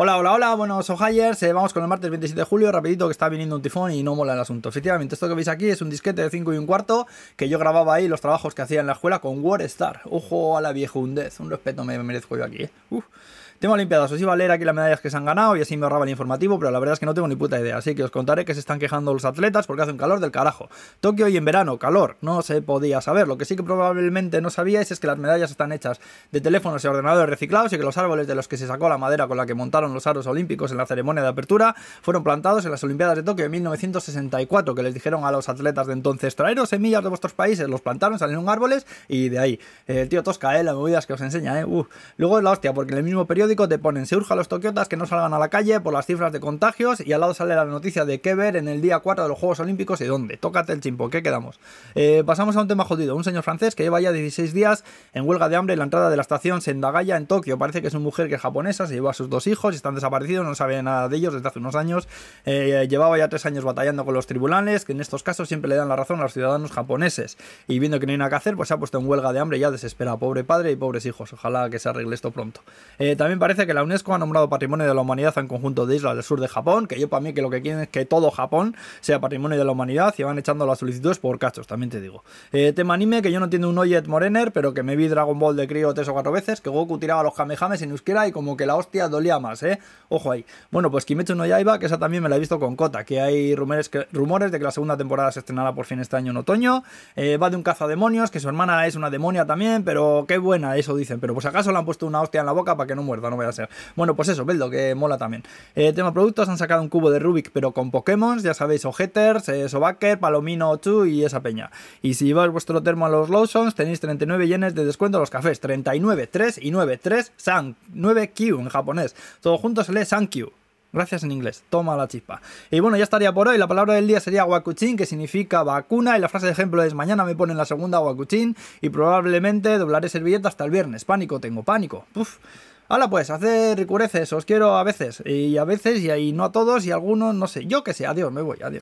Hola, hola, hola, buenos ojayers. Eh, vamos con el martes 27 de julio, rapidito que está viniendo un tifón y no mola el asunto. Efectivamente, esto que veis aquí es un disquete de 5 y un cuarto que yo grababa ahí los trabajos que hacía en la escuela con WordStar. Ojo a la viejundez, un respeto me merezco yo aquí. ¿eh? Uf. Tema Olimpiadas, os iba a leer aquí las medallas que se han ganado y así me ahorraba el informativo, pero la verdad es que no tengo ni puta idea, así que os contaré que se están quejando los atletas porque hace un calor del carajo. Tokio y en verano, calor, no se podía saber. Lo que sí que probablemente no sabíais es que las medallas están hechas de teléfonos y ordenadores reciclados y que los árboles de los que se sacó la madera con la que montaron los aros olímpicos en la ceremonia de apertura fueron plantados en las Olimpiadas de Tokio en 1964, que les dijeron a los atletas de entonces, traeros semillas de vuestros países, los plantaron, salieron árboles y de ahí. El tío Tosca, eh, las movidas que os enseña, eh. Luego es la hostia, porque en el mismo periódico te ponen, se a los tokiotas que no salgan a la calle por las cifras de contagios y al lado sale la noticia de qué ver en el día 4 de los Juegos Olímpicos y dónde. Tócate el chimpo, ¿qué quedamos? Eh, pasamos a un tema jodido. Un señor francés que lleva ya 16 días en huelga de hambre en la entrada de la estación Sendagaya en Tokio. Parece que es una mujer que es japonesa, se lleva a sus dos hijos y están desaparecidos, no sabe nada de ellos desde hace unos años. Eh, llevaba ya tres años batallando con los tribunales, que en estos casos siempre le dan la razón a los ciudadanos japoneses. Y viendo que no hay nada que hacer, pues se ha puesto en huelga de hambre ya desespera. Pobre padre y pobres hijos. Ojalá que se arregle esto pronto. Eh, también parece que la UNESCO ha nombrado Patrimonio de la Humanidad en conjunto de islas del sur de Japón, que yo para mí que lo que quieren es que todo Japón sea Patrimonio de la Humanidad y van echando las solicitudes por cachos, también te digo. Eh, tema anime, que yo no entiendo un Oyet Morener, pero que me vi Dragon Ball de crío tres o cuatro veces, que Goku tiraba los Kamehames en euskera y como que la hostia dolía más, ¿eh? Ojo ahí. Bueno, pues Kimetsu no Yaiba, que esa también me la he visto con Kota, que hay rumores, rumores de que la segunda temporada se estrenará por fin este año en otoño. Eh, va de un cazademonios, que su hermana es una demonia también, pero qué buena, eso dicen. Pero pues acaso le han puesto una hostia en la boca para que no muerda, no voy a ser. Bueno, pues eso, Beldo, que mola también. Eh, tema productos, han sacado un cubo de Rubik, pero con Pokémon, ya sabéis, Ojeters, eh, Sobaker, Palomino 2 y esa peña. Y si lleváis vuestro termo a los Lawsons, tenéis 39 yenes de descuento a los cafés. 39, 3 y 9, 3 San, 9 Q en japonés. Todo junto se lee Sankyu. Gracias en inglés. Toma la chispa. Y bueno, ya estaría por hoy. La palabra del día sería wakuchin, que significa vacuna. Y la frase de ejemplo es: Mañana me ponen la segunda wakuchin y probablemente doblaré servilleta hasta el viernes. Pánico, tengo pánico. Uf. Hala pues, hacer ricureces, os quiero a veces, y a veces, y ahí no a todos, y a algunos, no sé, yo que sé, adiós, me voy, adiós.